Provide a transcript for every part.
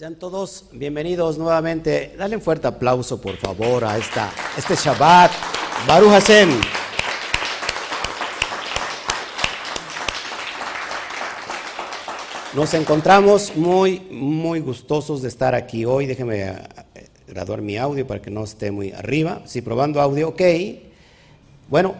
Sean todos bienvenidos nuevamente. Dale un fuerte aplauso, por favor, a esta, este Shabbat. Baruch Hashem. Nos encontramos muy, muy gustosos de estar aquí hoy. Déjeme eh, graduar mi audio para que no esté muy arriba. Sí, probando audio, ok. Bueno,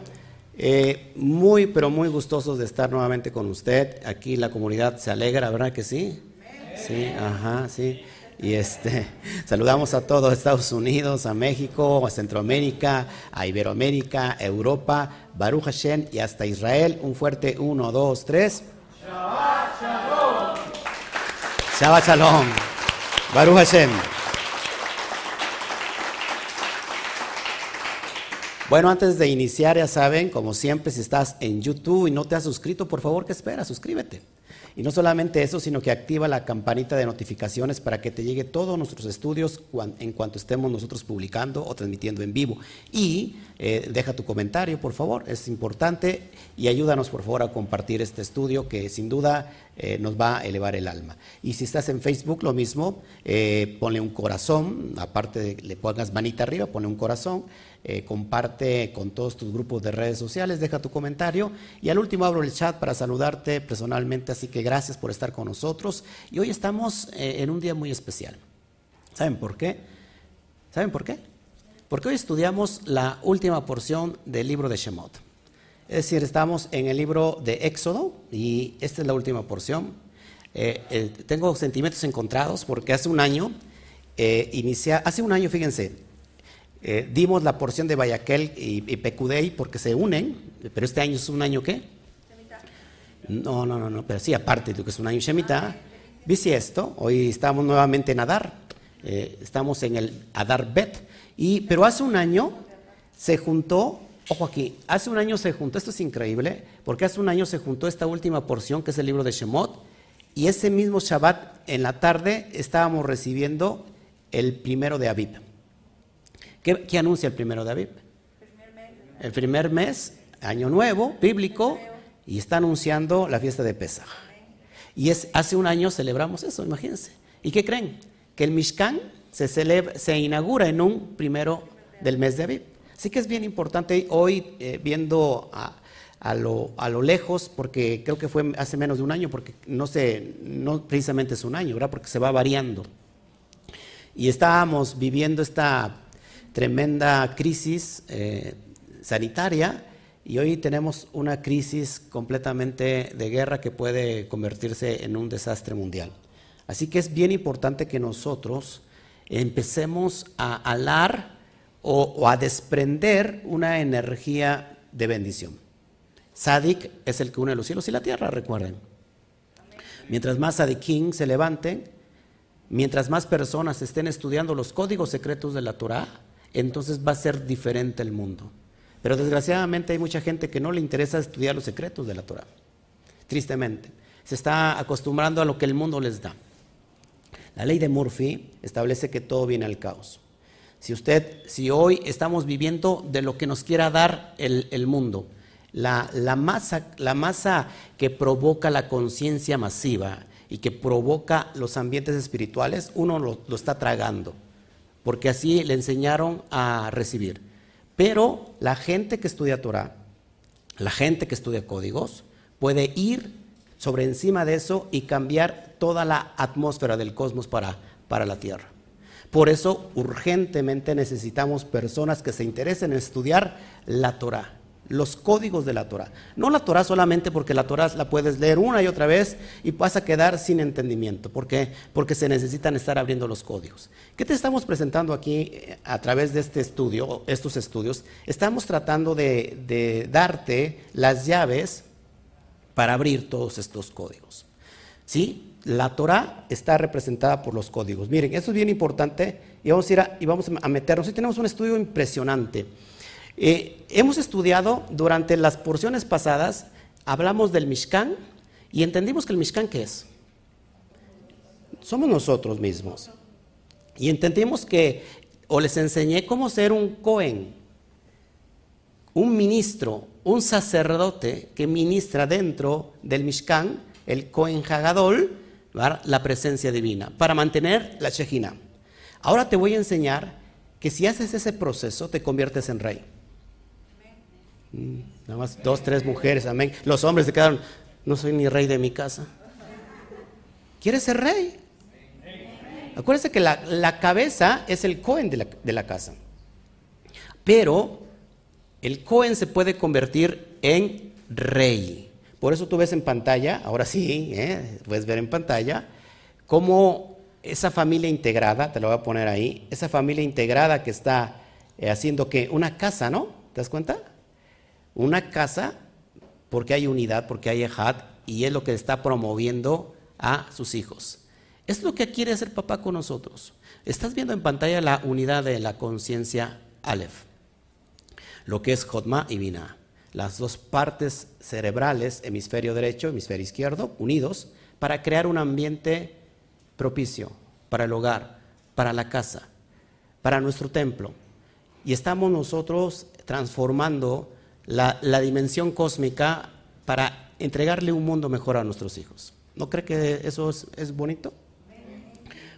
eh, muy, pero muy gustosos de estar nuevamente con usted. Aquí la comunidad se alegra, ¿verdad que sí? Sí, ajá, sí. Y este, saludamos a todos Estados Unidos, a México, a Centroamérica, a Iberoamérica, Europa, Baruch Hashem y hasta Israel. Un fuerte uno, dos, tres. Shabbat Shalom. Shabbat Shalom. Baruch Hashem. Bueno, antes de iniciar, ya saben, como siempre, si estás en YouTube y no te has suscrito, por favor, ¿qué esperas? Suscríbete. Y no solamente eso, sino que activa la campanita de notificaciones para que te llegue todos nuestros estudios en cuanto estemos nosotros publicando o transmitiendo en vivo. Y eh, deja tu comentario, por favor, es importante y ayúdanos, por favor, a compartir este estudio que sin duda eh, nos va a elevar el alma. Y si estás en Facebook, lo mismo, eh, ponle un corazón, aparte de que le pongas manita arriba, ponle un corazón. Eh, comparte con todos tus grupos de redes sociales, deja tu comentario y al último abro el chat para saludarte personalmente, así que gracias por estar con nosotros y hoy estamos eh, en un día muy especial. ¿Saben por qué? ¿Saben por qué? Porque hoy estudiamos la última porción del libro de Shemot. Es decir, estamos en el libro de Éxodo y esta es la última porción. Eh, tengo sentimientos encontrados porque hace un año, inicia, hace un año, fíjense, eh, dimos la porción de Bayaquel y, y, Pecudey porque se unen, pero este año es un año qué? No, no, no, no, pero sí, aparte de que es un año Shemitah. ¿Viste esto? Hoy estamos nuevamente en Adar, eh, estamos en el Adar Bet, y, pero hace un año se juntó, ojo aquí, hace un año se juntó, esto es increíble, porque hace un año se juntó esta última porción que es el libro de Shemot, y ese mismo Shabbat en la tarde estábamos recibiendo el primero de Aviv. ¿Qué, anuncia el primero David? El primer mes, año nuevo, bíblico, y está anunciando la fiesta de Pesach. Y es, hace un año celebramos eso, imagínense. ¿Y qué creen? Que el Mishkan se, inaugura en un primero del mes de Aviv. Así que es bien importante hoy, eh, viendo a, lo, a, lo, lejos, porque creo que fue hace menos de un año, porque no, sé, no precisamente es un año, ¿verdad? Porque se va variando. Y estábamos viviendo esta tremenda crisis eh, sanitaria y hoy tenemos una crisis completamente de guerra que puede convertirse en un desastre mundial. Así que es bien importante que nosotros empecemos a alar o, a desprender una energía de bendición. Sadik es el que une los cielos y la tierra, recuerden. Mientras más Sadikim se levanten, mientras más personas estén estudiando los códigos secretos de la Torah, entonces va a ser diferente el mundo. Pero desgraciadamente hay mucha gente que no le interesa estudiar los secretos de la Torah. Tristemente. Se está acostumbrando a lo que el mundo les da. La ley de Murphy establece que todo viene al caos. Si usted, si hoy estamos viviendo de lo que nos quiera dar el, mundo, la, masa, la masa que provoca la conciencia masiva y que provoca los ambientes espirituales, uno lo está tragando porque así le enseñaron a recibir. Pero la gente que estudia Torah, la gente que estudia códigos, puede ir sobre encima de eso y cambiar toda la atmósfera del cosmos para, para la Tierra. Por eso urgentemente necesitamos personas que se interesen en estudiar la Torah los códigos de la Torah. No la Torah solamente porque la Torah la puedes leer una y otra vez y vas a quedar sin entendimiento. ¿Por qué? Porque se necesitan estar abriendo los códigos. ¿Qué te estamos presentando aquí eh, a través de este estudio, estos estudios? Estamos tratando de, darte las llaves para abrir todos estos códigos. ¿Sí? La Torah está representada por los códigos. Miren, eso es bien importante y vamos a y vamos a meternos. Y tenemos un estudio impresionante. Eh, hemos estudiado durante las porciones pasadas, hablamos del Mishkan y entendimos que el Mishkan ¿qué es? Somos nosotros mismos. Y entendimos que, o les enseñé cómo ser un Cohen, un ministro, un sacerdote que ministra dentro del Mishkan, el Cohen Hagadol, la presencia divina, para mantener la Shejina. Ahora te voy a enseñar que si haces ese proceso te conviertes en rey. Mm, nada más dos, tres mujeres, amén. Los hombres se quedaron, no soy ni rey de mi casa. ¿Quieres ser rey? Acuérdense que la, cabeza es el Cohen de la, casa. Pero el Cohen se puede convertir en rey. Por eso tú ves en pantalla, ahora sí, ¿eh? puedes ver en pantalla, cómo esa familia integrada, te lo voy a poner ahí, esa familia integrada que está eh, haciendo que una casa, ¿no? ¿Te das cuenta? Una casa porque hay unidad, porque hay ejad, y es lo que está promoviendo a sus hijos. Es lo que quiere hacer papá con nosotros. Estás viendo en pantalla la unidad de la conciencia Aleph, lo que es Jotma y Binah las dos partes cerebrales, hemisferio derecho, hemisferio izquierdo, unidos, para crear un ambiente propicio para el hogar, para la casa, para nuestro templo. Y estamos nosotros transformando la, dimensión cósmica para entregarle un mundo mejor a nuestros hijos. ¿No cree que eso es, bonito?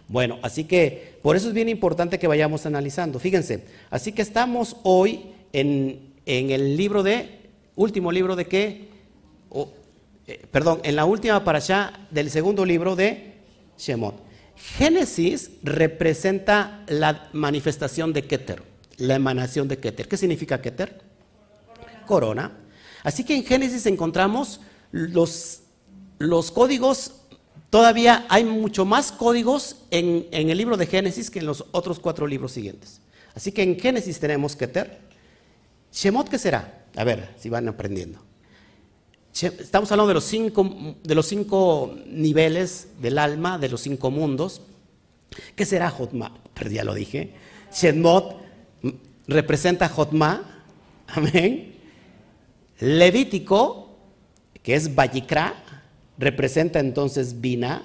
Bueno, así que por eso es bien importante que vayamos analizando. Fíjense, así que estamos hoy en, en el libro de último libro de qué? Eh, perdón, en la última para allá del segundo libro de Shemot. Génesis representa la manifestación de Keter, la emanación de Keter. ¿Qué significa Keter? Corona. Así que en Génesis encontramos los, los códigos, todavía hay mucho más códigos en, en, el libro de Génesis que en los otros cuatro libros siguientes. Así que en Génesis tenemos Keter. Shemot, ¿qué será? A ver si van aprendiendo. Estamos hablando de los cinco, de los cinco niveles del alma, de los cinco mundos. ¿Qué será Jotma? Perdí, ya lo dije. Shemot representa Jotma. Amén. Levítico, que es Bayikra, representa entonces Bina.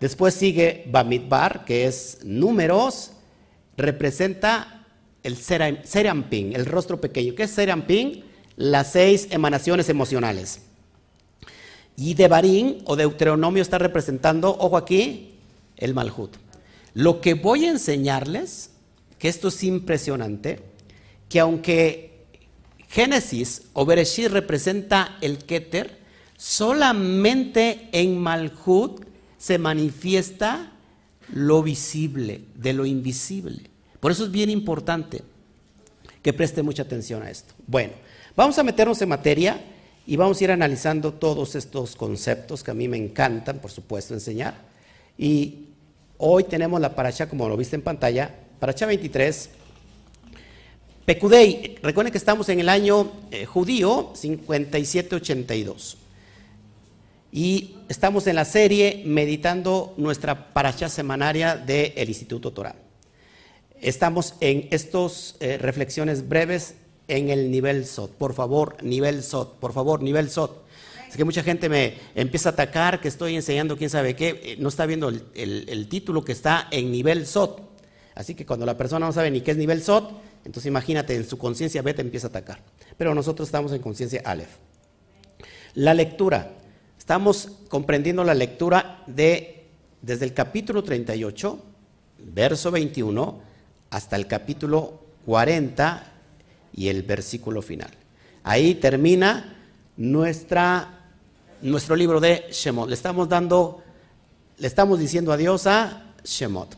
Después sigue Bamidbar, que es números, representa el Seramping, el rostro pequeño. ¿Qué es Seramping? Las seis emanaciones emocionales. Y Devarim o Deuteronomio está representando, ojo aquí, el Malhut. Lo que voy a enseñarles, que esto es impresionante, que aunque Génesis o Bereshit representa el Keter, solamente en Malhut se manifiesta lo visible de lo invisible. Por eso es bien importante que preste mucha atención a esto. Bueno, vamos a meternos en materia y vamos a ir analizando todos estos conceptos que a mí me encantan, por supuesto, enseñar. Y hoy tenemos la paracha, como lo viste en pantalla, paracha 23. Pecudei, recuerden que estamos en el año eh, judío 5782. Y estamos en la serie meditando nuestra paracha semanaria del Instituto Torah. Estamos en estas eh, reflexiones breves en el nivel SOT. Por favor, nivel SOT. Por favor, nivel SOT. Es que mucha gente me empieza a atacar que estoy enseñando quién sabe qué. Eh, no está viendo el, título que está en nivel SOT. Así que cuando la persona no sabe ni qué es nivel SOT, entonces imagínate, en su conciencia beta empieza a atacar. Pero nosotros estamos en conciencia Aleph. La lectura. Estamos comprendiendo la lectura de desde el capítulo 38, verso 21 hasta el capítulo 40 y el versículo final. Ahí termina nuestra, nuestro libro de Shemot. Le estamos dando, le estamos diciendo adiós a Shemot.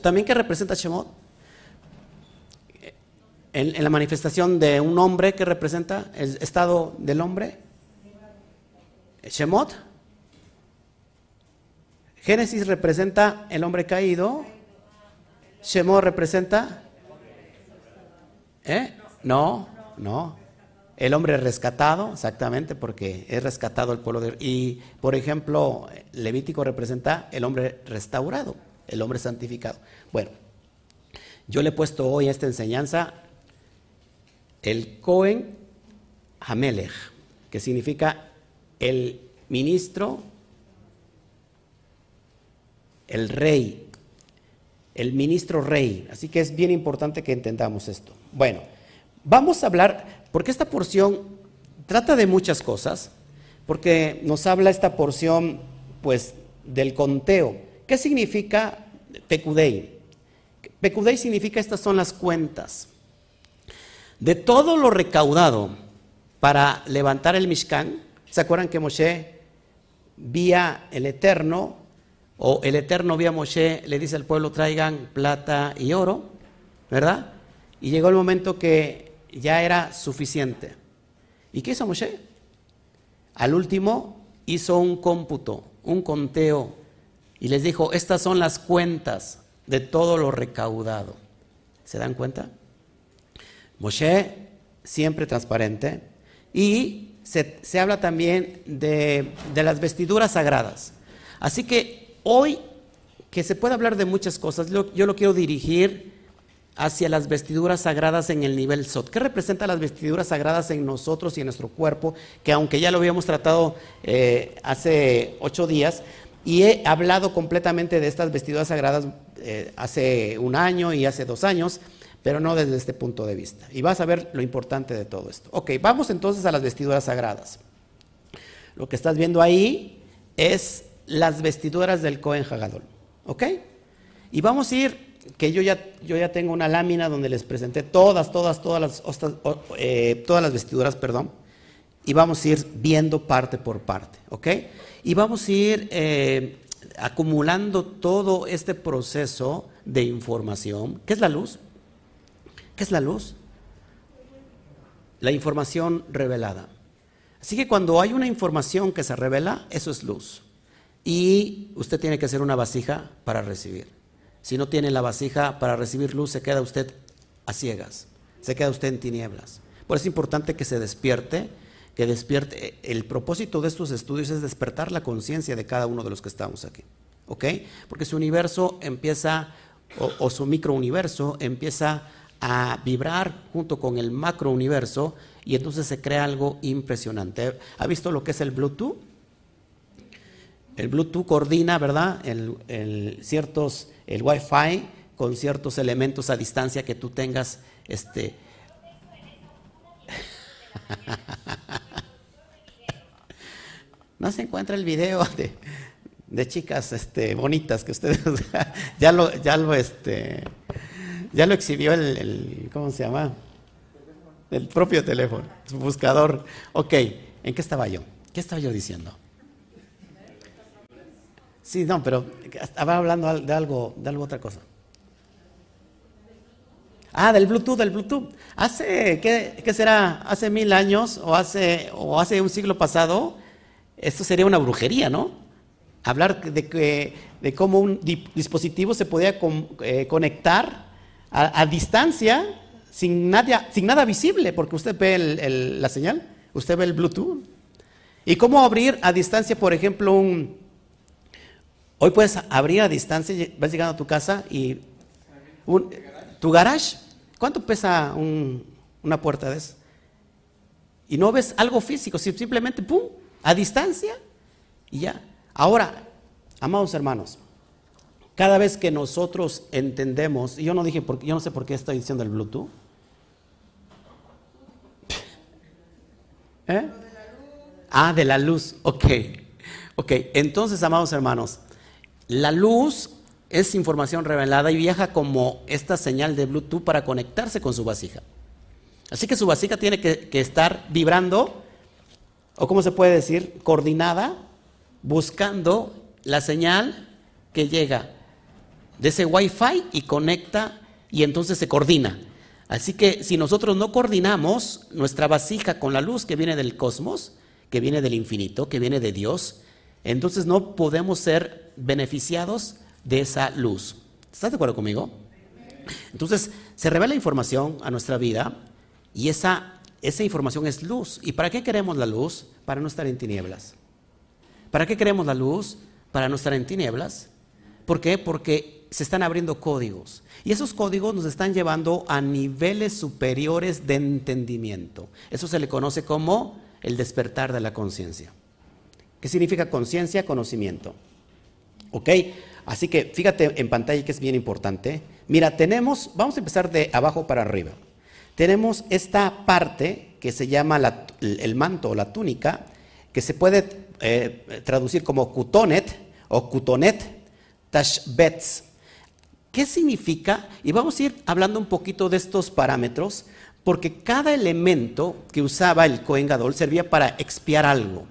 ¿También qué representa Shemot? En, la manifestación de un hombre que representa el estado del hombre. Shemot. Génesis representa el hombre caído. Shemot representa? ¿Eh? No, no. El hombre rescatado, exactamente, porque es rescatado el pueblo de... Y, por ejemplo, Levítico representa el hombre restaurado, el hombre santificado. Bueno, yo le he puesto hoy esta enseñanza el Cohen Hamelech, que significa el ministro, el rey, el ministro rey. Así que es bien importante que entendamos esto. Bueno, vamos a hablar, porque esta porción trata de muchas cosas, porque nos habla esta porción, pues, del conteo. ¿Qué significa Pecudei? Pecudei significa estas son las cuentas. De todo lo recaudado para levantar el Mishkan, ¿se acuerdan que Moshe vía el Eterno, o el Eterno vía Moshe le dice al pueblo traigan plata y oro, ¿verdad? Y llegó el momento que ya era suficiente. ¿Y qué hizo Moshe? Al último hizo un cómputo, un conteo, y les dijo, estas son las cuentas de todo lo recaudado. ¿Se dan cuenta? Moshe, siempre transparente, y se, habla también de, de, las vestiduras sagradas. Así que hoy, que se puede hablar de muchas cosas, yo lo quiero dirigir hacia las vestiduras sagradas en el nivel SOT. ¿Qué representa las vestiduras sagradas en nosotros y en nuestro cuerpo? Que aunque ya lo habíamos tratado eh, hace ocho días, y he hablado completamente de estas vestiduras sagradas eh, hace un año y hace dos años, pero no desde este punto de vista. Y vas a ver lo importante de todo esto. Ok, vamos entonces a las vestiduras sagradas. Lo que estás viendo ahí es las vestiduras del Cohen Hagadol. ¿Ok? Y vamos a ir que yo ya, yo ya tengo una lámina donde les presenté todas, todas, todas las, eh, todas las vestiduras, perdón, y vamos a ir viendo parte por parte, ¿ok? Y vamos a ir eh, acumulando todo este proceso de información. ¿Qué es la luz? ¿Qué es la luz? La información revelada. Así que cuando hay una información que se revela, eso es luz. Y usted tiene que hacer una vasija para recibir. Si no tiene la vasija para recibir luz, se queda usted a ciegas, se queda usted en tinieblas. Por eso es importante que se despierte, que despierte. El propósito de estos estudios es despertar la conciencia de cada uno de los que estamos aquí. ¿Ok? Porque su universo empieza, o, su microuniverso empieza a vibrar junto con el macrouniverso y entonces se crea algo impresionante. ¿Ha visto lo que es el Bluetooth? El Bluetooth coordina, ¿verdad? el ciertos el Wi-Fi con ciertos elementos a distancia que tú tengas. Este, no se encuentra el video de, chicas este, bonitas que ustedes ya lo, ya lo, este, ya lo exhibió el, ¿cómo se llama? El propio teléfono, su buscador. Ok, ¿en qué estaba yo? ¿Qué estaba yo diciendo? Sí, no, pero estaba hablando de algo, de algo otra cosa. Ah, del Bluetooth, del Bluetooth. Hace, ¿qué, será? Hace mil años o hace, o hace un siglo pasado, esto sería una brujería, ¿no? Hablar de, que, de cómo un dispositivo se podía eh, conectar a, distancia sin nada, sin nada visible, porque usted ve la señal, usted ve el Bluetooth. Y cómo abrir a distancia, por ejemplo, un, Hoy puedes abrir a distancia, vas llegando a tu casa y tu garage, ¿cuánto pesa una puerta de eso? Y no ves algo físico, simplemente pum, a distancia y ya. Ahora, amados hermanos, cada vez que nosotros entendemos, y yo no dije, yo no sé por qué estoy diciendo el Bluetooth. ¿Eh? Ah, de la luz, ok. Ok, entonces, amados hermanos, la luz es información revelada y viaja como esta señal de Bluetooth para conectarse con su vasija. Así que su vasija tiene que, estar vibrando, o como se puede decir, coordinada, buscando la señal que llega de ese Wi-Fi y conecta y entonces se coordina. Así que si nosotros no coordinamos nuestra vasija con la luz que viene del cosmos, que viene del infinito, que viene de Dios, entonces no podemos ser beneficiados de esa luz. ¿Estás de acuerdo conmigo? Entonces se revela información a nuestra vida y esa, esa información es luz. ¿Y para qué queremos la luz? Para no estar en tinieblas. ¿Para qué queremos la luz? Para no estar en tinieblas. ¿Por qué? Porque se están abriendo códigos. Y esos códigos nos están llevando a niveles superiores de entendimiento. Eso se le conoce como el despertar de la conciencia. ¿Qué significa conciencia? Conocimiento. ¿Ok? Así que fíjate en pantalla que es bien importante. Mira, tenemos, vamos a empezar de abajo para arriba. Tenemos esta parte que se llama el manto o la túnica, que se puede eh, traducir como kutonet o kutonet tashbetz. ¿Qué significa? Y vamos a ir hablando un poquito de estos parámetros, porque cada elemento que usaba el Cohen Gadol servía para expiar algo.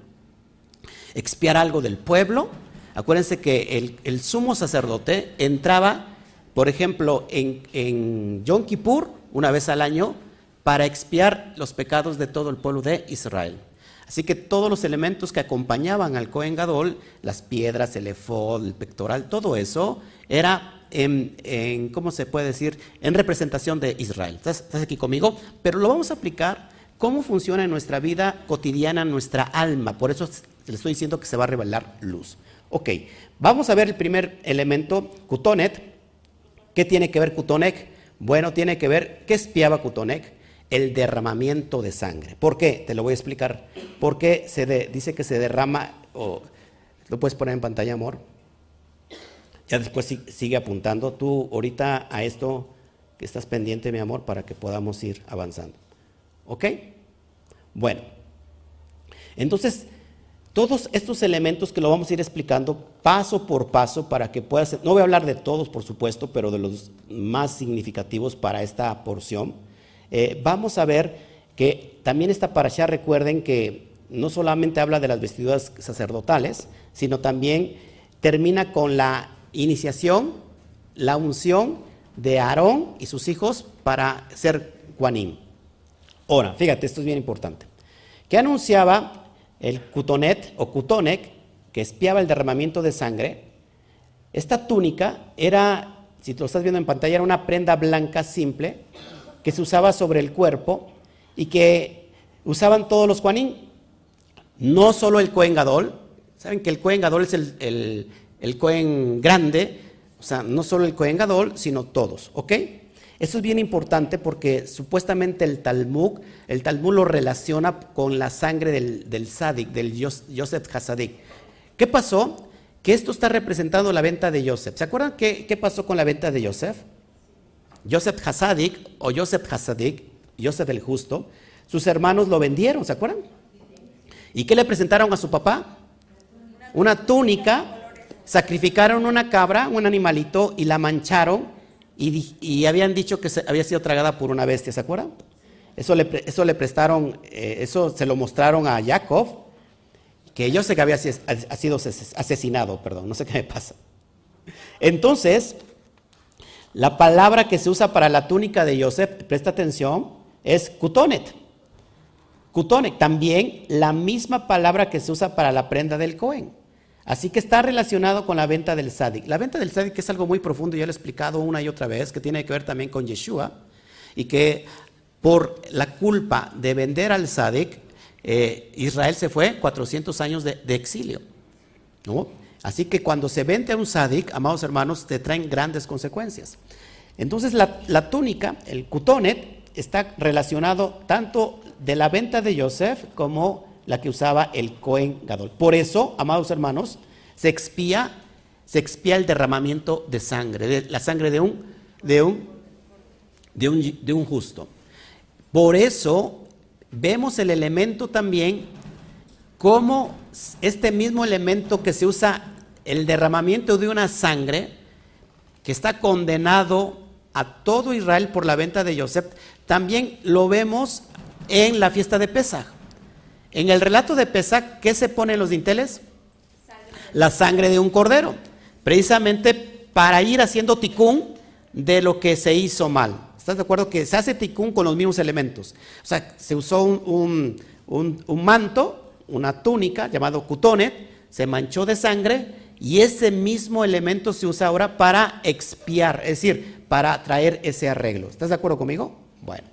Expiar algo del pueblo. Acuérdense que el, sumo sacerdote entraba, por ejemplo, en, en Yom Kippur, una vez al año, para expiar los pecados de todo el pueblo de Israel. Así que todos los elementos que acompañaban al Cohen Gadol, las piedras, el efod, el pectoral, todo eso era en, ¿cómo se puede decir?, en representación de Israel. ¿Estás, aquí conmigo? Pero lo vamos a aplicar cómo funciona en nuestra vida cotidiana, nuestra alma. Por eso le estoy diciendo que se va a revelar luz. Ok, vamos a ver el primer elemento, Kutonet. ¿Qué tiene que ver Kutonek? Bueno, tiene que ver, ¿qué espiaba Kutonek? el derramamiento de sangre. ¿Por qué? Te lo voy a explicar. Porque se dice que se derrama, lo puedes poner en pantalla, amor. Ya después sigue apuntando. Tú ahorita a esto que estás pendiente, mi amor, para que podamos ir avanzando. ¿Ok? Bueno. Entonces, todos estos elementos que lo vamos a ir explicando paso por paso para que puedas, no voy a hablar de todos, por supuesto, pero de los más significativos para esta porción eh, vamos a ver que también esta parasha, recuerden que no solamente habla de las vestiduras sacerdotales, sino también termina con la iniciación, la unción de Aarón y sus hijos para ser Juanín. Ahora, fíjate, esto es bien importante. Que anunciaba el Cutonet o Cutonec, que espiaba el derramamiento de sangre. Esta túnica era, si lo estás viendo en pantalla, era una prenda blanca simple que se usaba sobre el cuerpo y que usaban todos los Juanín, no solo el Cohen Gadol, saben que el Cohen Gadol es el, el, Cohen grande, o sea, no solo el Cohen Gadol, sino todos, ¿ok? Eso es bien importante porque supuestamente el Talmud, el Talmud lo relaciona con la sangre del, del Sadik, del Yosef Hasadik. ¿Qué pasó? Que esto está representando la venta de Yosef. ¿Se acuerdan qué, qué pasó con la venta de Yosef? Joseph Hasadik o Joseph Hasadik, Joseph el Justo, sus hermanos lo vendieron, ¿se acuerdan? ¿Y qué le presentaron a su papá? Una túnica, sacrificaron una cabra, un animalito y la mancharon y, habían dicho que había sido tragada por una bestia, ¿se acuerdan? Eso le, le prestaron, eh, eso se lo mostraron a Jacob, que yo sé que había sido asesinado, perdón, no sé qué me pasa. Entonces, la palabra que se usa para la túnica de Joseph, presta atención, es kutonet. Kutonet, también la misma palabra que se usa para la prenda del Cohen. Así que está relacionado con la venta del Sadik. La venta del Sadik es algo muy profundo, ya lo he explicado una y otra vez, que tiene que ver también con Yeshua, y que por la culpa de vender al Sadik, eh, Israel se fue 400 años de, exilio. ¿no? Así que cuando se vende a un sadik, amados hermanos, te traen grandes consecuencias. Entonces la, túnica, el kutonet, está relacionado tanto de la venta de Joseph como la que usaba el Cohen Gadol. Por eso, amados hermanos, se expía, se expía el derramamiento de sangre, de, la sangre de un, de un, de un, justo. Por eso vemos el elemento también como este mismo elemento que se usa, el derramamiento de una sangre, que está condenado a todo Israel por la venta de Joseph, también lo vemos en la fiesta de Pesach. En el relato de Pesach, ¿qué se pone en los dinteles? La sangre de un cordero, precisamente para ir haciendo ticún de lo que se hizo mal. ¿Estás de acuerdo? Que se hace ticún con los mismos elementos. O sea, se usó un, manto una túnica llamado cutonet, se manchó de sangre y ese mismo elemento se usa ahora para expiar, es decir, para traer ese arreglo. ¿Estás de acuerdo conmigo? Bueno,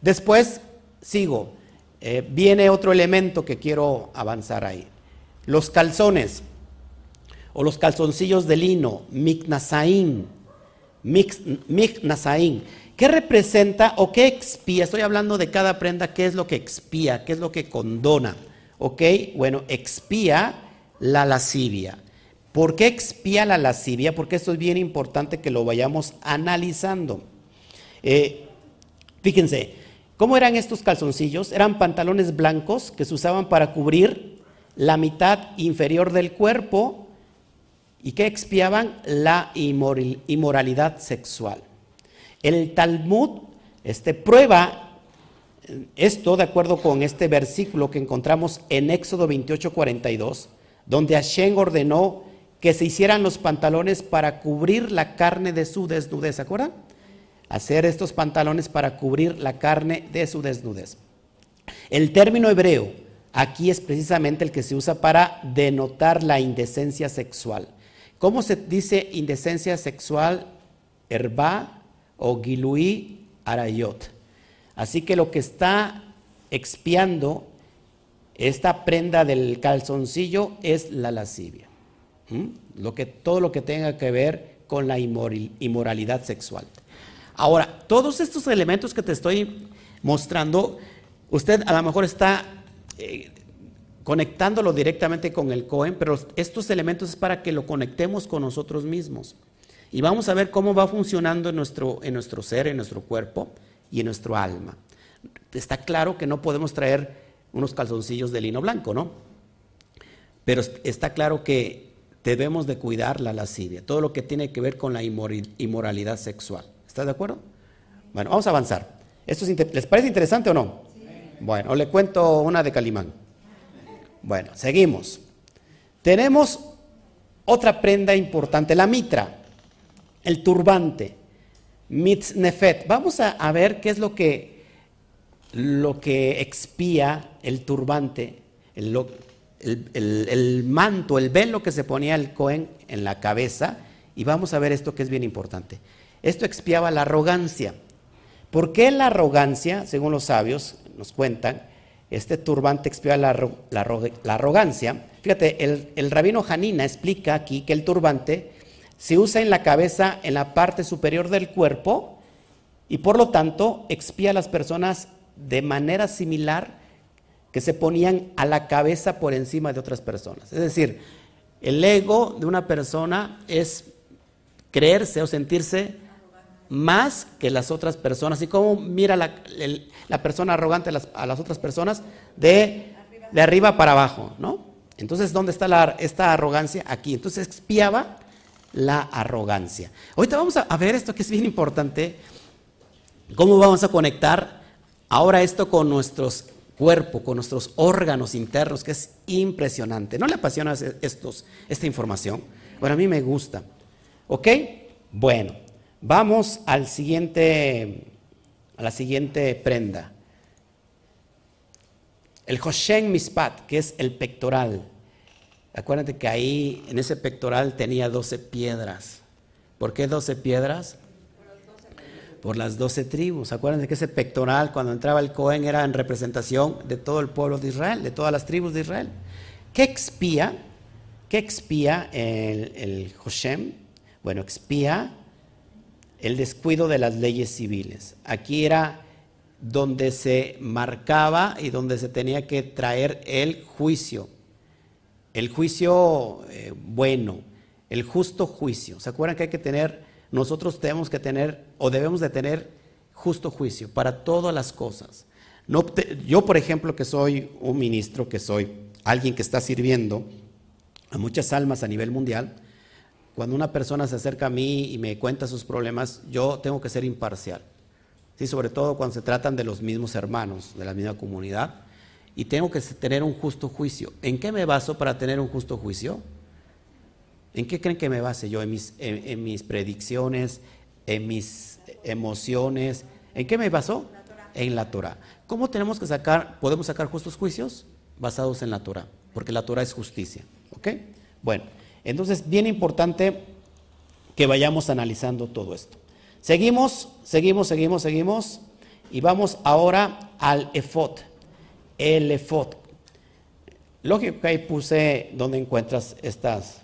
después sigo. Eh, viene otro elemento que quiero avanzar ahí. Los calzones o los calzoncillos de lino, miknasaín, miknasaín. ¿Qué representa o qué expía? Estoy hablando de cada prenda, qué es lo que expía, qué es lo que condona. ¿Ok? Bueno, expía la lascivia. ¿Por qué expía la lascivia? Porque esto es bien importante que lo vayamos analizando. Eh, fíjense, ¿cómo eran estos calzoncillos? Eran pantalones blancos que se usaban para cubrir la mitad inferior del cuerpo y que expiaban la inmoralidad sexual. El Talmud este, prueba esto de acuerdo con este versículo que encontramos en Éxodo 28, 42, donde Hashem ordenó que se hicieran los pantalones para cubrir la carne de su desnudez, ¿se acuerdan? Hacer estos pantalones para cubrir la carne de su desnudez. El término hebreo aquí es precisamente el que se usa para denotar la indecencia sexual. ¿Cómo se dice indecencia sexual? Herba o gilui arayot. Así que lo que está expiando esta prenda del calzoncillo es la lascivia. Lo que, todo lo que tenga que ver con la inmoralidad sexual. Ahora, todos estos elementos que te estoy mostrando, usted a lo mejor está eh, conectándolo directamente con el Cohen, pero estos elementos es para que lo conectemos con nosotros mismos. Y vamos a ver cómo va funcionando en nuestro, en nuestro ser, en nuestro cuerpo y en nuestro alma. Está claro que no podemos traer unos calzoncillos de lino blanco, ¿no? Pero está claro que debemos de cuidar la lascivia, todo lo que tiene que ver con la inmoralidad sexual. ¿Estás de acuerdo? Bueno, vamos a avanzar. ¿Esto ¿Les parece interesante o no? Bueno, le cuento una de Calimán. Bueno, seguimos. Tenemos otra prenda importante, la mitra, el turbante, mitznefet. Vamos a, ver qué es lo que, lo que expía el turbante, el, el, manto, el velo que se ponía el Cohen en la cabeza, y vamos a ver esto que es bien importante. Esto expiaba la arrogancia. ¿Por qué la arrogancia, según los sabios nos cuentan, este turbante expiaba la, arrogancia? Fíjate, el, el rabino Janina explica aquí que el turbante se usa en la cabeza, en la parte superior del cuerpo, y por lo tanto expía a las personas de manera similar que se ponían a la cabeza por encima de otras personas. Es decir, el ego de una persona es creerse o sentirse más que las otras personas. ¿Y cómo mira la, persona arrogante a las, otras personas? De, de, arriba para abajo, ¿no? Entonces, ¿dónde está la, esta arrogancia? Aquí. Entonces, expiaba la arrogancia. Ahorita vamos a ver esto que es bien importante. ¿Cómo vamos a conectar ahora esto con nuestros cuerpo, con nuestros órganos internos, que es impresionante. ¿No le apasiona estos, esta información? Bueno, a mí me gusta. ¿Ok? Bueno, vamos al siguiente, a la siguiente prenda. El Hoshen Mispat, que es el pectoral. Acuérdate que ahí, en ese pectoral, tenía 12 piedras. ¿Por qué 12 piedras? por las doce tribus. Acuérdense que ese pectoral, cuando entraba el Cohen, era en representación de todo el pueblo de Israel, de todas las tribus de Israel. ¿Qué expía? ¿Qué expía el, el Hoshem? Bueno, expía el descuido de las leyes civiles. Aquí era donde se marcaba y donde se tenía que traer el juicio, el juicio eh, bueno, el justo juicio. ¿Se acuerdan que hay que tener nosotros tenemos que tener o debemos de tener justo juicio para todas las cosas. Yo, por ejemplo, que soy un ministro, que soy alguien que está sirviendo a muchas almas a nivel mundial, cuando una persona se acerca a mí y me cuenta sus problemas, yo tengo que ser imparcial. Sí, sobre todo cuando se tratan de los mismos hermanos, de la misma comunidad, y tengo que tener un justo juicio. ¿En qué me baso para tener un justo juicio? ¿En qué creen que me base yo? ¿En mis, en, mis predicciones? ¿En mis emociones? ¿En qué me baso? En la Torah. ¿Cómo tenemos que sacar, podemos sacar justos juicios? Basados en la Torah, porque la Torah es justicia. ¿Ok? Bueno, entonces, bien importante que vayamos analizando todo esto. Seguimos, seguimos, seguimos, seguimos. Y vamos ahora al efod. El efod. Lógico que ahí puse donde encuentras estas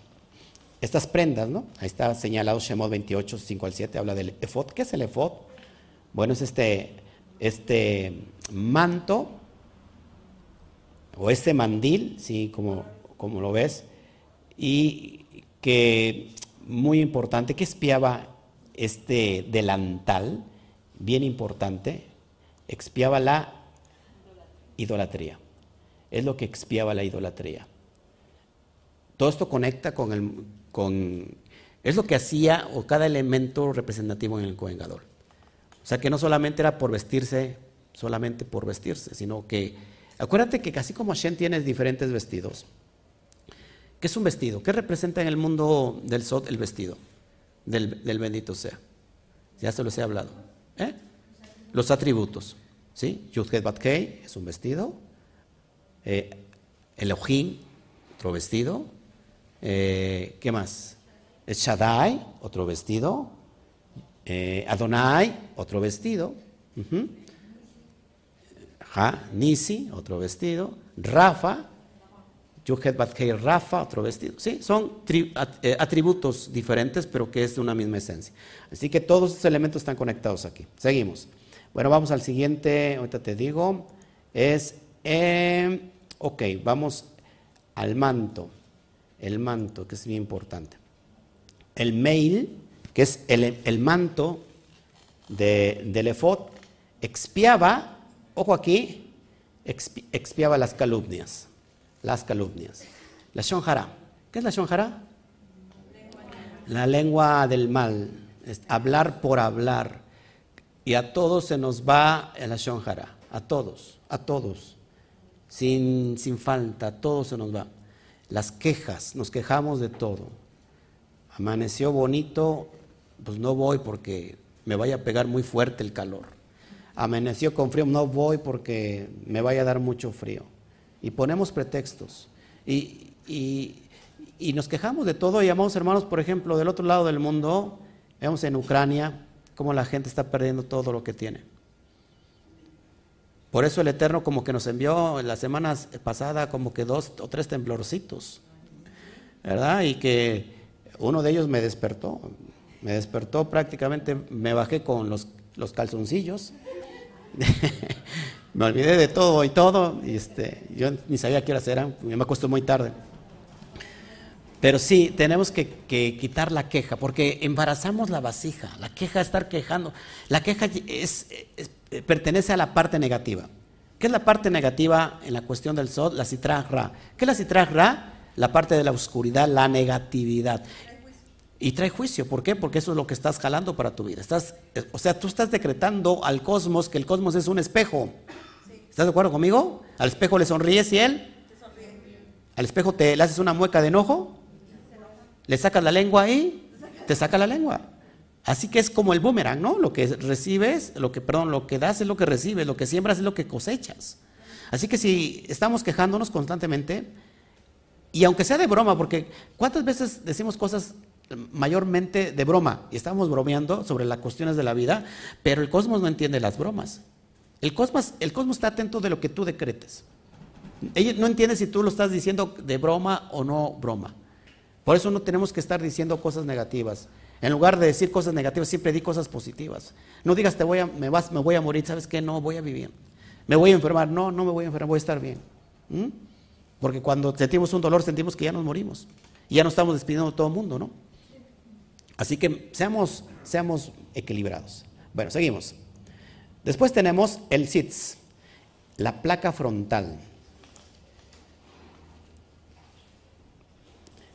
estas prendas, ¿no? Ahí está señalado Shemot 28, 5 al 7, habla del efod. ¿Qué es el efod? Bueno, es este, este manto o este mandil, ¿sí? Como, como lo ves, y que, muy importante, que espiaba este delantal, bien importante, expiaba la idolatría. Es lo que expiaba la idolatría. todo esto conecta con el, con, es lo que hacía o cada elemento representativo en el Kohen O sea que no solamente era por vestirse, solamente por vestirse, sino que, acuérdate que casi como Hashem tiene diferentes vestidos. ¿Qué es un vestido? ¿Qué representa en el mundo del Sod el vestido? Del, bendito sea. Ya se los he hablado. ¿Eh? Los atributos. ¿Sí? Yudhet Batkei es un vestido. Eh, Elohim, otro vestido. Eh, ¿Qué más? Shaddai, otro vestido. Eh, Adonai, otro vestido. Nisi, otro vestido. Rafa, Yuhet Batkei Rafa, otro vestido. Sí, son eh, atributos diferentes, pero que es de una misma esencia. Así que todos estos elementos están conectados aquí. Seguimos. Bueno, vamos al siguiente, ahorita te digo. Es, ok, vamos al manto el manto, que es bien importante. El mail, que es el, manto de, del expiaba, ojo aquí, expiaba las calumnias, las calumnias. La shonjara, ¿qué es la shonjara? La lengua del mal, es hablar por hablar. Y a todos se nos va la shonjara, a todos, a todos, sin, sin falta, a todos se nos va las quejas, nos quejamos de todo. Amaneció bonito, pues no voy porque me vaya a pegar muy fuerte el calor. Amaneció con frío, no voy porque me vaya a dar mucho frío. Y ponemos pretextos. Y, nos quejamos de todo y amados hermanos, por ejemplo, del otro lado del mundo, vemos en Ucrania cómo la gente está perdiendo todo lo que tiene. Por eso el Eterno como que nos envió en las semanas pasadas como que dos o tres temblorcitos, ¿verdad? Y que uno de ellos me despertó, me despertó prácticamente, me bajé con los, los calzoncillos, me olvidé de todo y todo, y este, yo ni sabía qué horas eran, me acostó muy tarde. Pero sí, tenemos que, quitar la queja, porque embarazamos la vasija, la queja, estar quejando, la queja es pertenece a la parte negativa. ¿Qué es la parte negativa en la cuestión del Sod? La Citra Ra. ¿Qué es la Citra Ra? La parte de la oscuridad, la negatividad. Y trae juicio. ¿Por qué? Porque eso es lo que estás jalando para tu vida. Estás, o sea, tú estás decretando al cosmos que el cosmos es un espejo. ¿Estás de acuerdo conmigo? Al espejo le sonríes y él. Al espejo te le haces una mueca de enojo. Le sacas la lengua ahí. Te saca la lengua. Así que es como el boomerang, ¿no? Lo que recibes, lo que, perdón, lo que das es lo que recibes, lo que siembras es lo que cosechas. Así que si estamos quejándonos constantemente, y aunque sea de broma, porque ¿cuántas veces decimos cosas mayormente de broma y estamos bromeando sobre las cuestiones de la vida, pero el cosmos no entiende las bromas? El cosmos, el cosmos está atento de lo que tú decretes. Ella no entiende si tú lo estás diciendo de broma o no broma. Por eso no tenemos que estar diciendo cosas negativas. En lugar de decir cosas negativas, siempre di cosas positivas. No digas, te voy a, me, vas, me voy a morir, ¿sabes qué? No, voy a vivir. Me voy a enfermar. No, no me voy a enfermar, voy a estar bien. ¿Mm? Porque cuando sentimos un dolor, sentimos que ya nos morimos. Y ya no estamos despidiendo a todo el mundo, ¿no? Así que seamos, seamos equilibrados. Bueno, seguimos. Después tenemos el SITS, la placa frontal.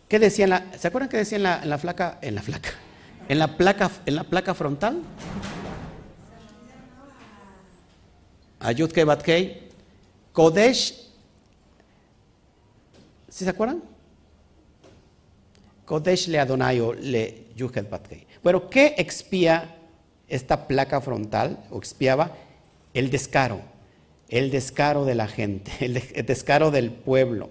¿Qué decía en la, ¿Se acuerdan qué decía en la, flaca? En la flaca en la placa, en la placa frontal. Ayud Batkei, Kodesh, ¿sí se acuerdan? Kodesh le Adonayo le Yuhet. Bueno, ¿qué expía esta placa frontal? O expiaba el descaro, el descaro de la gente, el descaro del pueblo.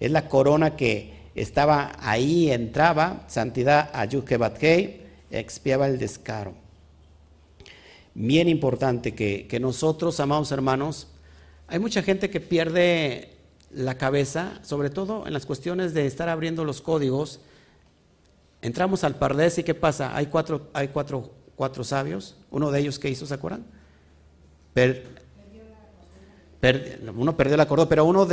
Es la corona que estaba ahí, entraba, santidad a Batkei, expiaba el descaro. Bien importante que, nosotros, amados hermanos, hay mucha gente que pierde la cabeza, sobre todo en las cuestiones de estar abriendo los códigos. Entramos al Pardés y ¿qué pasa? Hay cuatro, hay cuatro, cuatro sabios. Uno de ellos, ¿qué hizo? ¿Se acuerdan? uno perdió la cordón, pero uno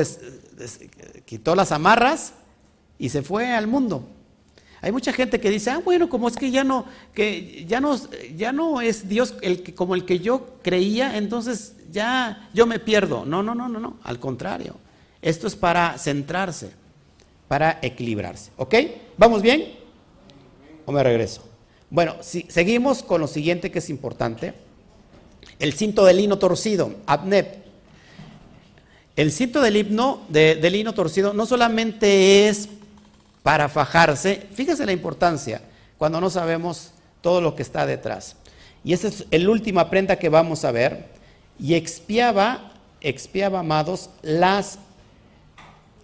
quitó las amarras y se fue al mundo. Hay mucha gente que dice, ah, bueno, como es que ya no, que ya no, ya no es Dios el que, como el que yo creía, entonces ya yo me pierdo. No, no, no, no, no, al contrario. Esto es para centrarse. para equilibrarse. ¿Ok? ¿Vamos bien? ¿O me regreso? Bueno, si, seguimos con lo siguiente que es importante. El cinto del lino torcido, APNEP. El cinto del, himno, de, lino torcido no solamente es para fajarse, fíjese la importancia cuando no sabemos todo lo que está detrás. Y esa es la última prenda que vamos a ver. Y expiaba, expiaba, amados, las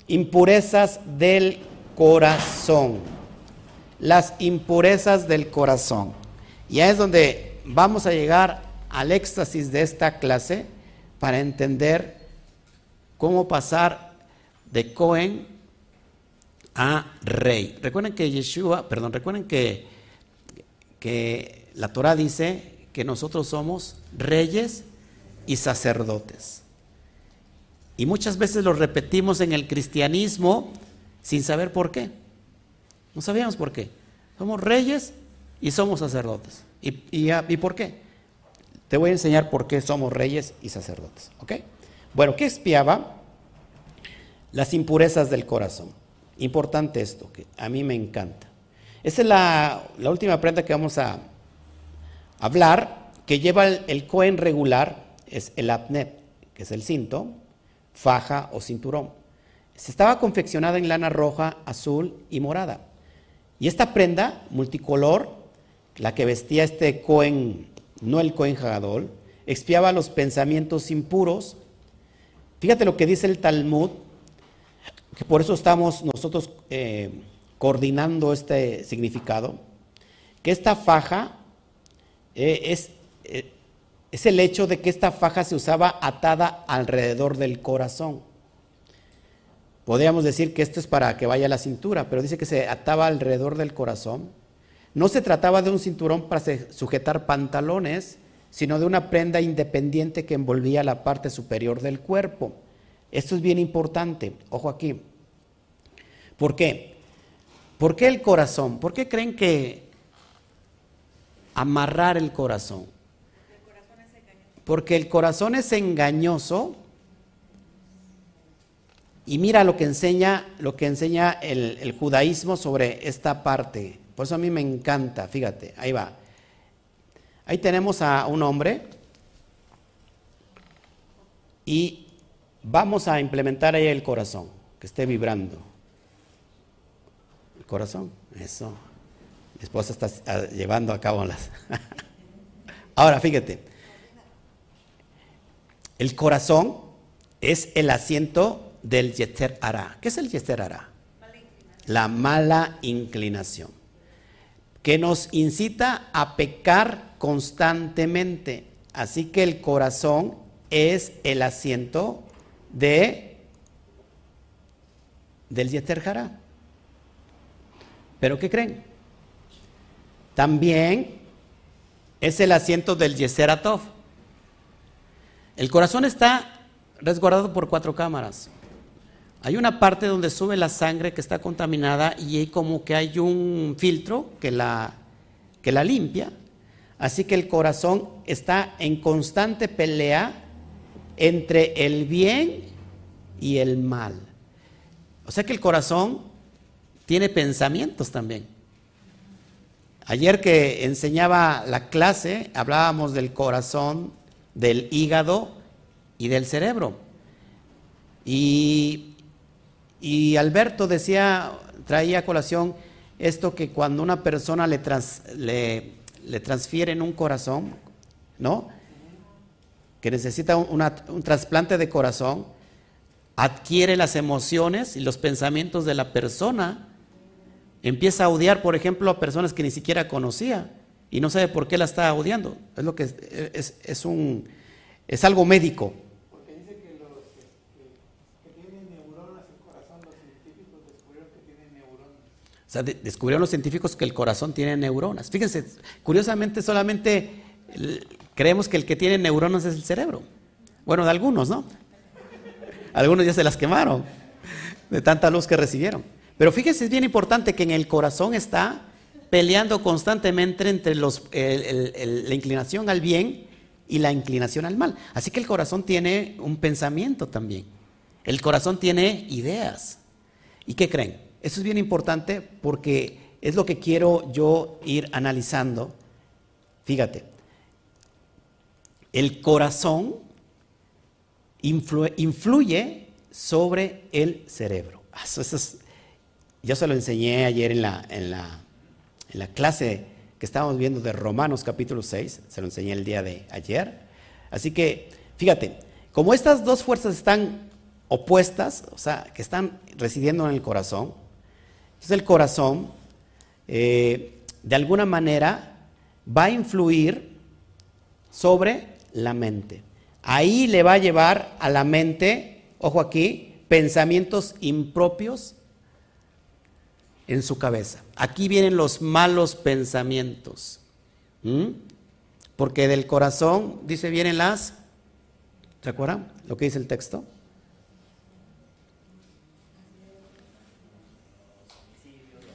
impurezas del corazón. Las impurezas del corazón. Y ahí es donde vamos a llegar al éxtasis de esta clase para entender cómo pasar de Cohen a rey. Recuerden que Yeshua, perdón, recuerden que, que la Torah dice que nosotros somos reyes y sacerdotes. Y muchas veces lo repetimos en el cristianismo sin saber por qué. No sabíamos por qué. Somos reyes y somos sacerdotes. ¿Y, y, por qué? Te voy a enseñar por qué somos reyes y sacerdotes. ¿Ok? Bueno, ¿qué espiaba? Las impurezas del corazón. Importante esto, que a mí me encanta. Esa es la, última prenda que vamos a hablar, que lleva el, el cohen regular, es el apnet, que es el cinto, faja o cinturón. Se estaba confeccionada en lana roja, azul y morada. Y esta prenda multicolor, la que vestía este Cohen, no el Cohen Hagadol, expiaba los pensamientos impuros. Fíjate lo que dice el Talmud, que por eso estamos nosotros eh, coordinando este significado, que esta faja eh, eh, es el hecho de que esta faja se usaba atada alrededor del corazón. Podríamos decir que esto es para que vaya a la cintura, pero dice que se ataba alrededor del corazón. No se trataba de un cinturón para sujetar pantalones, sino de una prenda independiente que envolvía la parte superior del cuerpo. Esto es bien importante, ojo aquí. ¿Por qué? ¿Por qué el corazón? ¿Por qué creen que amarrar el corazón? Porque el corazón es engañoso. Y mira lo que enseña, lo que enseña el, judaísmo sobre esta parte. Por eso a mí me encanta, fíjate, ahí va. Ahí tenemos a un hombre y vamos a implementar ahí el corazón, que esté vibrando. El corazón, eso. Mi esposa está ah, llevando a cabo las... Ahora, fíjate, el corazón es el asiento del Yeter Ara. ¿Qué es el Yeter Ara? La mala inclinación. Que nos incita a pecar constantemente. Así que el corazón es el asiento de del Yeter Hará. ¿Pero qué creen? También es el asiento del Yeser Atov. El corazón está resguardado por cuatro cámaras. Hay una parte donde sube la sangre que está contaminada y hay como que hay un filtro que la, que la limpia. Así que el corazón está en constante pelea entre el bien y el mal. O sea que el corazón tiene pensamientos también. Ayer que enseñaba la clase, hablábamos del corazón, del hígado y del cerebro. Y, Alberto decía, traía a colación esto que cuando una persona le, le, le transfieren un corazón, ¿no? Que necesita un trasplante de corazón, adquiere las emociones y los pensamientos de la persona, empieza a odiar, por ejemplo, a personas que ni siquiera conocía y no sabe por qué la está odiando. Es lo que es, es, un es algo médico. Porque dice que los que, tienen neuronas el corazón, los científicos descubrieron que tienen neuronas. Sea, descubrieron los científicos que el corazón tiene neuronas. Fíjense, curiosamente solamente creemos que el que tiene neuronas es el cerebro. Bueno, de algunos, ¿no? Algunos ya se las quemaron de tanta luz que recibieron. Pero fíjense, es bien importante que en el corazón está peleando constantemente entre los, la inclinación al bien y la inclinación al mal. Así que el corazón tiene un pensamiento también. El corazón tiene ideas. ¿Y qué creen? Eso es bien importante porque es lo que quiero yo ir analizando. Fíjate, el corazón influye, sobre el cerebro. Ah, yo se lo enseñé ayer en la, en, la, en la clase que estábamos viendo de Romanos capítulo 6, se lo enseñé el día de ayer. Así que, fíjate, como estas dos fuerzas están opuestas, o sea, que están residiendo en el corazón, entonces el corazón, eh, de alguna manera, va a influir sobre la mente. Ahí le va a llevar a la mente, ojo aquí, pensamientos impropios en su cabeza. Aquí vienen los malos pensamientos. Porque del corazón, dice, vienen las... ¿Se acuerdan lo que dice el texto?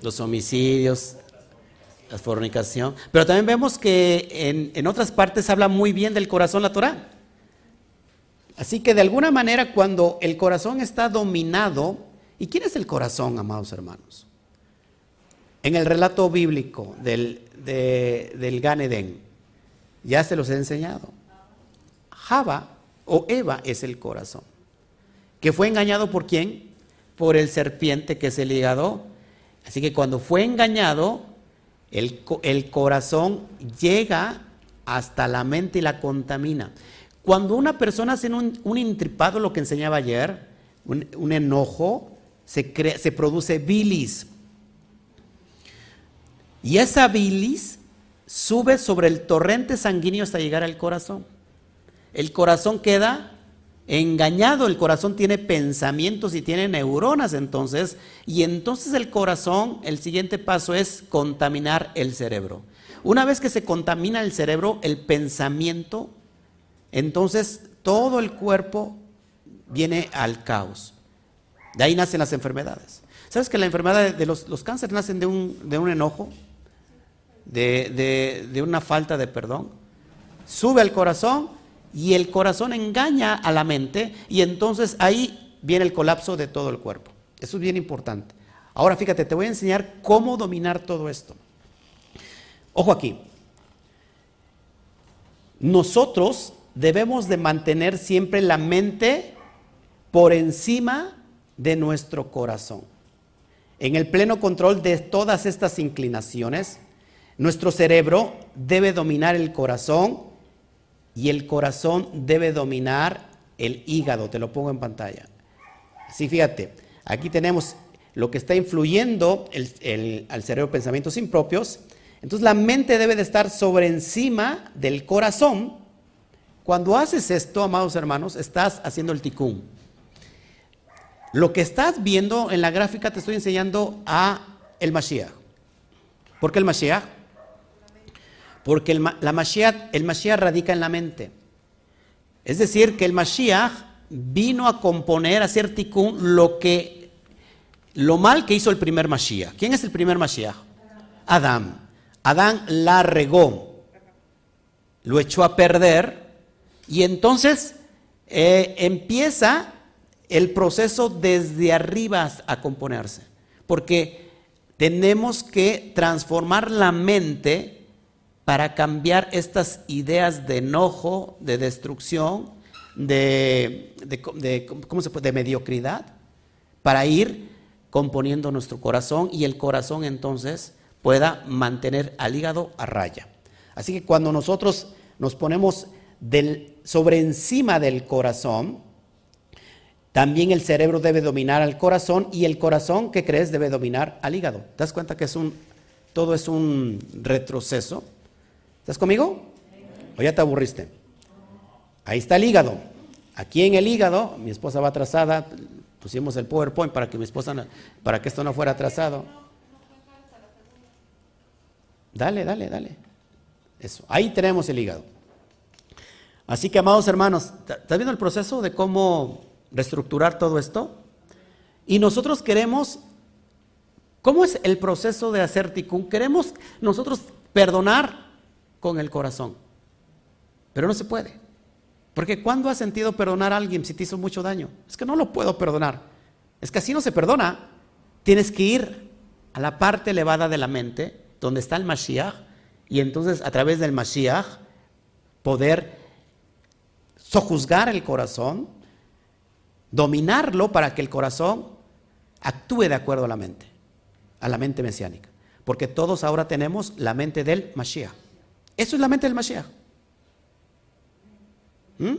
Los homicidios, la fornicación. Pero también vemos que en, en otras partes habla muy bien del corazón la Torah. Así que de alguna manera cuando el corazón está dominado, ¿y quién es el corazón, amados hermanos? En el relato bíblico del, del Gan ya se los he enseñado. Java o Eva es el corazón. ¿Que fue engañado por quién? Por el serpiente que el hígado. Así que cuando fue engañado, el, el corazón llega hasta la mente y la contamina. Cuando una persona hace un, un intripado, lo que enseñaba ayer, un, enojo, se, se produce bilis. Y esa bilis sube sobre el torrente sanguíneo hasta llegar al corazón. El corazón queda engañado, el corazón tiene pensamientos y tiene neuronas entonces, y entonces el corazón, el siguiente paso es contaminar el cerebro. Una vez que se contamina el cerebro, el pensamiento entonces todo el cuerpo viene al caos. De ahí nacen las enfermedades. ¿Sabes que la enfermedad de los, cánceres nacen de un, enojo, de, una falta de perdón? Sube al corazón y el corazón engaña a la mente y entonces ahí viene el colapso de todo el cuerpo. Eso es bien importante. Ahora fíjate, te voy a enseñar cómo dominar todo esto. Ojo aquí. Nosotros debemos de mantener siempre la mente por encima de nuestro corazón. En el pleno control de todas estas inclinaciones, nuestro cerebro debe dominar el corazón y el corazón debe dominar el hígado. Te lo pongo en pantalla. Sí, fíjate, aquí tenemos lo que está influyendo al cerebro pensamientos impropios. Entonces la mente debe de estar sobre encima del corazón cuando haces esto, amados hermanos, estás haciendo el ticún. Lo que estás viendo en la gráfica te estoy enseñando a el Mashiach. ¿Por qué el Mashiach? Porque el, la Mashiach, el Mashiach radica en la mente. Es decir, que el Mashiach vino a componer, a hacer ticún lo que lo mal que hizo el primer Mashiach. ¿Quién es el primer Mashiach? Adán. Adán la regó, lo echó a perder y entonces eh, empieza el proceso desde arriba a componerse, porque tenemos que transformar la mente para cambiar estas ideas de enojo, de destrucción, de, ¿cómo se puede? de mediocridad, para ir componiendo nuestro corazón y el corazón entonces pueda mantener al hígado a raya. Así que cuando nosotros nos ponemos sobre encima del corazón, también el cerebro debe dominar al corazón y el corazón, ¿qué crees? Debe dominar al hígado. ¿Te das cuenta que es un, todo es un retroceso? ¿Estás conmigo? ¿O ya te aburriste? Ahí está el hígado. Aquí en el hígado, mi esposa va atrasada, pusimos el PowerPoint para que mi esposa, para que esto no fuera atrasado. Dale, dale, dale. Eso. Ahí tenemos el hígado. Así que, amados hermanos, ¿estás viendo el proceso de cómo reestructurar todo esto? Y nosotros queremos, ¿cómo es el proceso de hacer ticún? Queremos nosotros perdonar con el corazón, pero no se puede. Porque ¿cuándo has sentido perdonar a alguien si te hizo mucho daño? Es que no lo puedo perdonar. Es que así no se perdona. tienes que ir a la parte elevada de la mente, donde está el Mashiach, y entonces a través del Mashiach poder sojuzgar el corazón, dominarlo para que el corazón actúe de acuerdo a la mente, a la mente mesiánica. Porque todos ahora tenemos la mente del Mashiach. Eso es la mente del Mashiach. ¿Mm?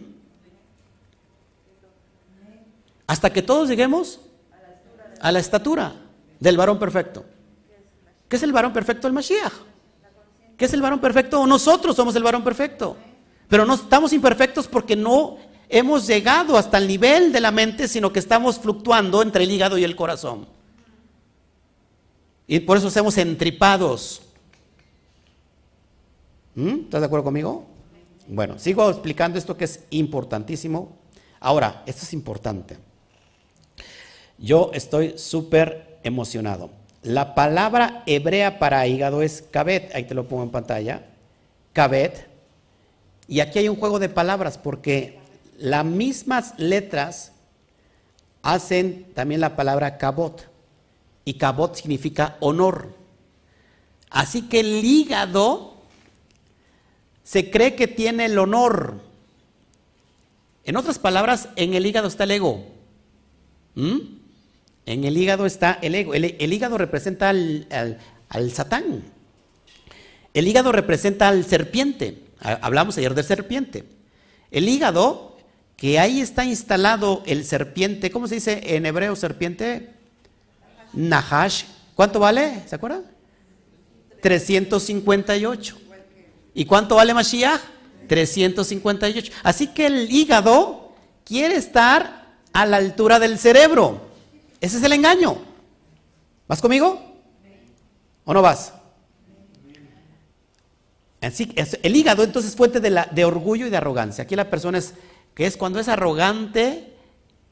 Hasta que todos lleguemos a la estatura del varón perfecto. ¿Qué es el varón perfecto? El Mashiach. ¿Qué es el varón perfecto? Nosotros somos el varón perfecto. Pero no estamos imperfectos porque no hemos llegado hasta el nivel de la mente, sino que estamos fluctuando entre el hígado y el corazón. Y por eso hacemos entripados. ¿Mm? ¿Estás de acuerdo conmigo? Bueno, sigo explicando esto que es importantísimo. Ahora, esto es importante. Yo estoy súper emocionado. La palabra hebrea para hígado es kabet, ahí te lo pongo en pantalla. Kabet. Y aquí hay un juego de palabras porque las mismas letras hacen también la palabra kabot. Y kabot significa honor. Así que el hígado se cree que tiene el honor. En otras palabras, en el hígado está el ego. ¿Mm? En el hígado está el ego. El, hígado representa al, satán. El hígado representa al serpiente. Hablamos ayer del serpiente. El hígado, que ahí está instalado el serpiente, ¿cómo se dice en hebreo serpiente? Nahash. ¿Cuánto vale? ¿Se acuerdan? 358. ¿Y cuánto vale Mashiach? 358. Así que el hígado quiere estar a la altura del cerebro. Ese es el engaño. ¿Vas conmigo? ¿O no vas? Así, el hígado entonces es fuente de, orgullo y de arrogancia. Aquí la persona es que es cuando es arrogante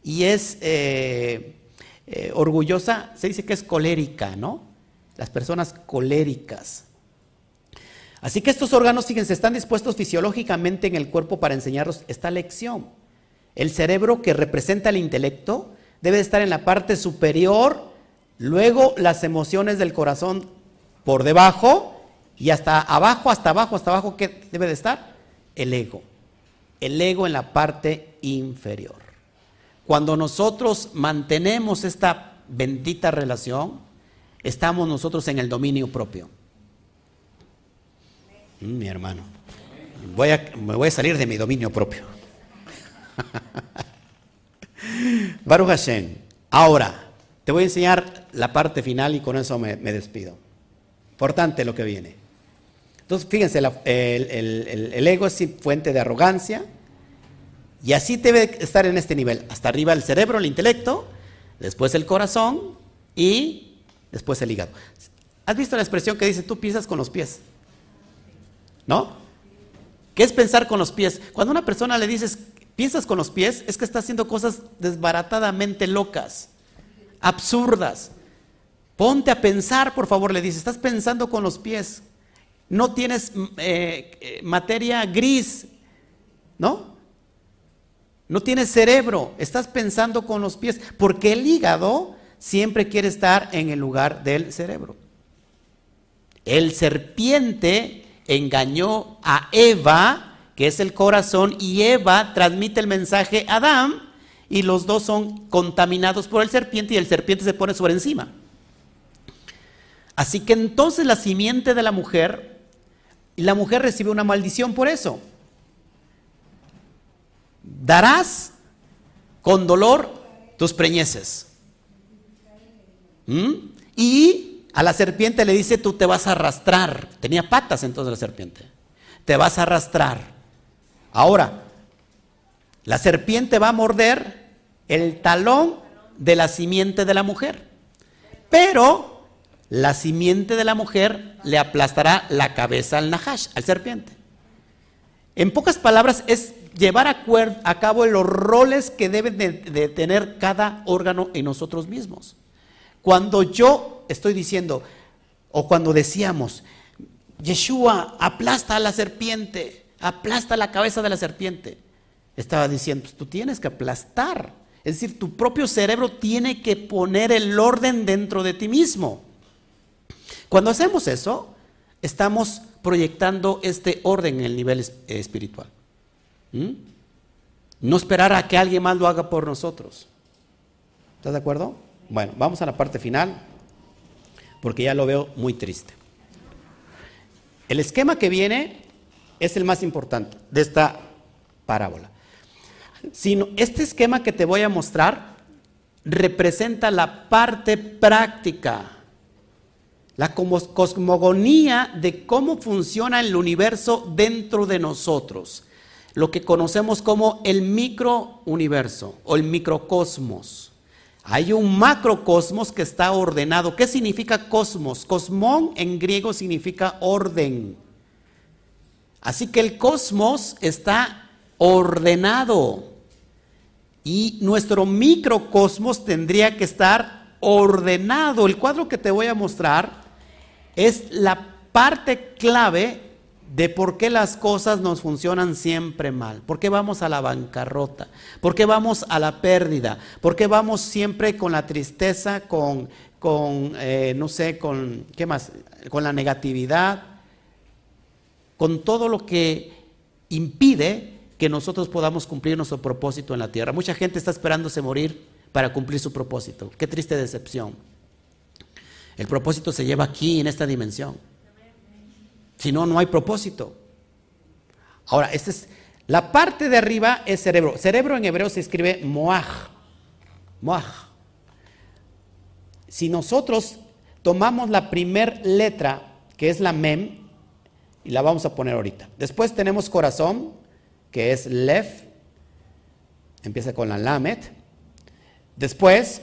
y es eh, eh, orgullosa, se dice que es colérica, ¿no? Las personas coléricas. Así que estos órganos, fíjense, están dispuestos fisiológicamente en el cuerpo para enseñarnos esta lección. El cerebro que representa el intelecto debe estar en la parte superior, luego las emociones del corazón por debajo y hasta abajo, hasta abajo, hasta abajo, ¿qué debe de estar? El ego. El ego en la parte inferior. Cuando nosotros mantenemos esta bendita relación, estamos nosotros en el dominio propio. Mm, mi hermano, voy a, me voy a salir de mi dominio propio. Baruch Hashem. Ahora, te voy a enseñar la parte final y con eso me, despido. Importante lo que viene. Entonces, fíjense, el, ego es fuente de arrogancia y así debe estar en este nivel. Hasta arriba el cerebro, el intelecto, después el corazón y después el hígado. ¿Has visto la expresión que dice tú piensas con los pies? ¿No? ¿Qué es pensar con los pies? Cuando una persona le dices, piensas con los pies, es que está haciendo cosas desbaratadamente locas, absurdas. Ponte a pensar, por favor, le dice, estás pensando con los pies. No tienes mm, eh, eh, materia gris, ¿no? No tienes cerebro, estás pensando con los pies, porque el hígado siempre quiere estar en el lugar del cerebro. El serpiente engañó a Eva, que es el corazón, y Eva transmite el mensaje a Adán, y los dos son contaminados por el serpiente y el serpiente se pone sobre encima. Así que entonces la simiente de la mujer, y la mujer recibe una maldición por eso. Darás con dolor tus preñeces. ¿Mm? Y a la serpiente le dice, tú te vas a arrastrar. Tenía patas entonces la serpiente. Te vas a arrastrar. Ahora, la serpiente va a morder el talón de la simiente de la mujer. Pero la simiente de la mujer le aplastará la cabeza al Nahash, al serpiente. En pocas palabras, es llevar a, cabo los roles que debe de tener cada órgano en nosotros mismos. Cuando yo estoy diciendo, o cuando decíamos, Yeshua aplasta a la serpiente, aplasta la cabeza de la serpiente, estaba diciendo, pues tú tienes que aplastar. Es decir, tu propio cerebro tiene que poner el orden dentro de ti mismo. Cuando hacemos eso, estamos proyectando este orden en el nivel espiritual. ¿Mm? No esperar a que alguien más lo haga por nosotros. ¿Estás de acuerdo? Bueno, vamos a la parte final, porque ya lo veo muy triste. El esquema que viene es el más importante de esta parábola. Sino este esquema que te voy a mostrar representa la parte práctica, la cosmogonía de cómo funciona el universo dentro de nosotros, lo que conocemos como el microuniverso o el microcosmos. Hay un macrocosmos que está ordenado. ¿Qué significa cosmos? Cosmón en griego significa orden. Así que el cosmos está ordenado. Y nuestro microcosmos tendría que estar ordenado. El cuadro que te voy a mostrar es la parte clave de por qué las cosas nos funcionan siempre mal, por qué vamos a la bancarrota, por qué vamos a la pérdida, por qué vamos siempre con la tristeza, con, con eh, no sé, con, ¿qué más? Con la negatividad, con todo lo que impide que nosotros podamos cumplir nuestro propósito en la tierra. Mucha gente está esperándose morir para cumplir su propósito. Qué triste decepción. El propósito se lleva aquí, en esta dimensión. Si no, no hay propósito. Ahora, esta es, la parte de arriba es cerebro. Cerebro en hebreo se escribe moaj. Moaj. Si nosotros tomamos la primer letra, que es la mem, y la vamos a poner ahorita. Después tenemos corazón, que es lef, empieza con la lamet. Después,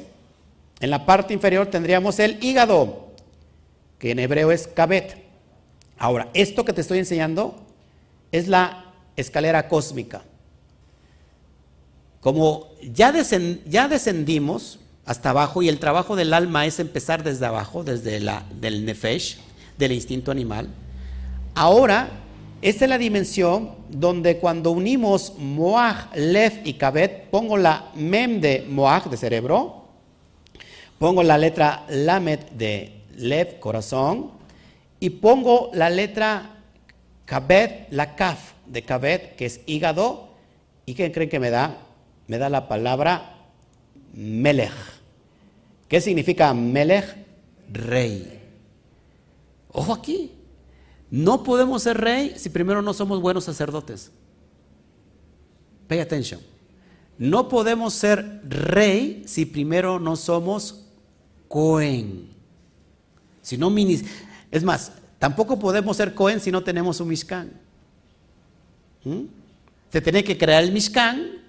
en la parte inferior tendríamos el hígado, que en hebreo es kabet. Ahora, esto que te estoy enseñando es la escalera cósmica. Como ya, descendimos hasta abajo y el trabajo del alma es empezar desde abajo, desde la, del nefesh, del instinto animal, ahora esta es la dimensión donde cuando unimos Moaj, Lef y Kabet, pongo la Mem de Moaj, de cerebro, pongo la letra Lamet de Lev, corazón, y pongo la letra Kabet, la Kaf de Kabet, que es hígado, ¿y qué creen que me da? Me da la palabra Melech. ¿Qué significa Melech? Rey. Ojo aquí. No podemos ser rey si primero no somos buenos sacerdotes. Pay attention. No podemos ser rey si primero no somos Cohen. Si no es más, tampoco podemos ser Cohen si no tenemos un Mishkan. ¿Mm? Se tiene que crear el Mishkan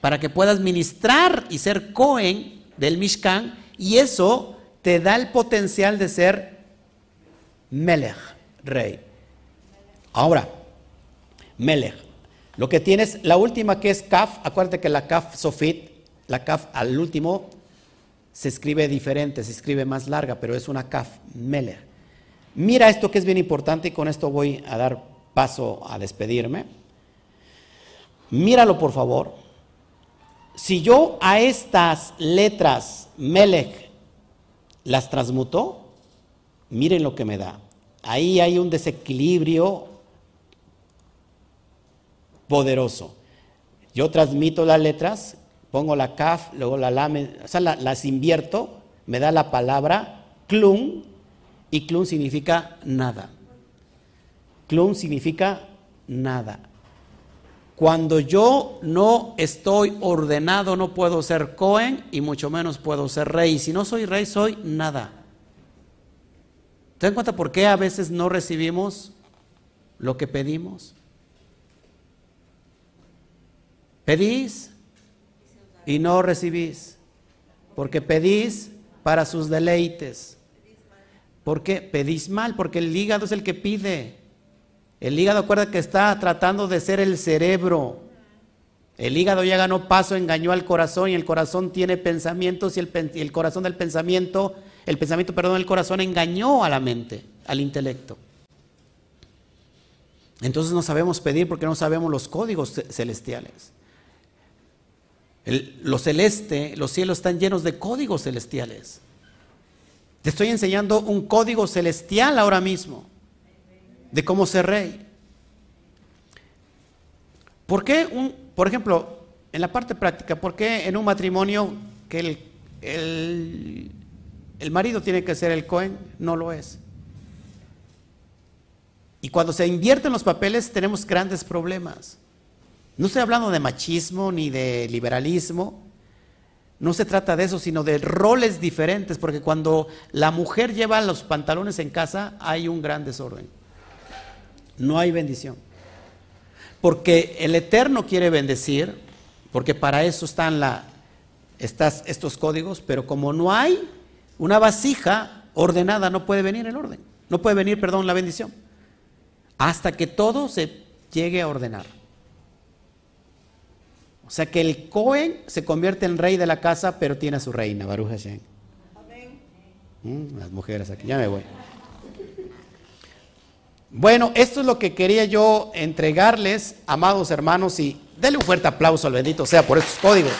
para que puedas ministrar y ser Cohen del Mishkan y eso te da el potencial de ser Melech rey. Ahora, Melech. Lo que tienes, la última que es Kaf, acuérdate que la Kaf Sofit, la Kaf al último, se escribe diferente, se escribe más larga, pero es una Kaf, Melech. Mira esto que es bien importante y con esto voy a dar paso a despedirme. Míralo por favor. Si yo a estas letras Melech las transmuto, miren lo que me da. Ahí hay un desequilibrio poderoso. Yo transmito las letras, pongo la kaf, luego la lame, o sea, las invierto, me da la palabra klum, y klum significa nada. Klum significa nada. Cuando yo no estoy ordenado, no puedo ser Cohen y mucho menos puedo ser rey. Si no soy rey, soy nada. ¿Te dan cuenta por qué a veces no recibimos lo que pedimos? Pedís y no recibís, porque pedís para sus deleites. ¿Por qué? Pedís mal, porque el hígado es el que pide. El hígado, acuerda que está tratando de ser el cerebro. El hígado ya ganó paso, engañó al corazón y el corazón tiene pensamientos y el, corazón del pensamiento el pensamiento, perdón, el corazón engañó a la mente, al intelecto. Entonces no sabemos pedir porque no sabemos los códigos celestiales. lo celeste, los cielos están llenos de códigos celestiales. Te estoy enseñando un código celestial ahora mismo de cómo ser rey. ¿Por qué, un, por ejemplo, en la parte práctica, por qué en un matrimonio que el, el, el marido tiene que ser el Cohen? No lo es. Y cuando se invierten los papeles tenemos grandes problemas. No estoy hablando de machismo ni de liberalismo. No se trata de eso, sino de roles diferentes, porque cuando la mujer lleva los pantalones en casa hay un gran desorden. No hay bendición. Porque el Eterno quiere bendecir, porque para eso están la, estos códigos, pero como no hay una vasija ordenada, no puede venir el orden. No puede venir, perdón, la bendición. Hasta que todo se llegue a ordenar. O sea que el Cohen se convierte en rey de la casa, pero tiene a su reina, Baruch Hashem. Mm, las mujeres aquí, ya me voy. Bueno, esto es lo que quería yo entregarles, amados hermanos, y denle un fuerte aplauso al bendito sea por estos códigos.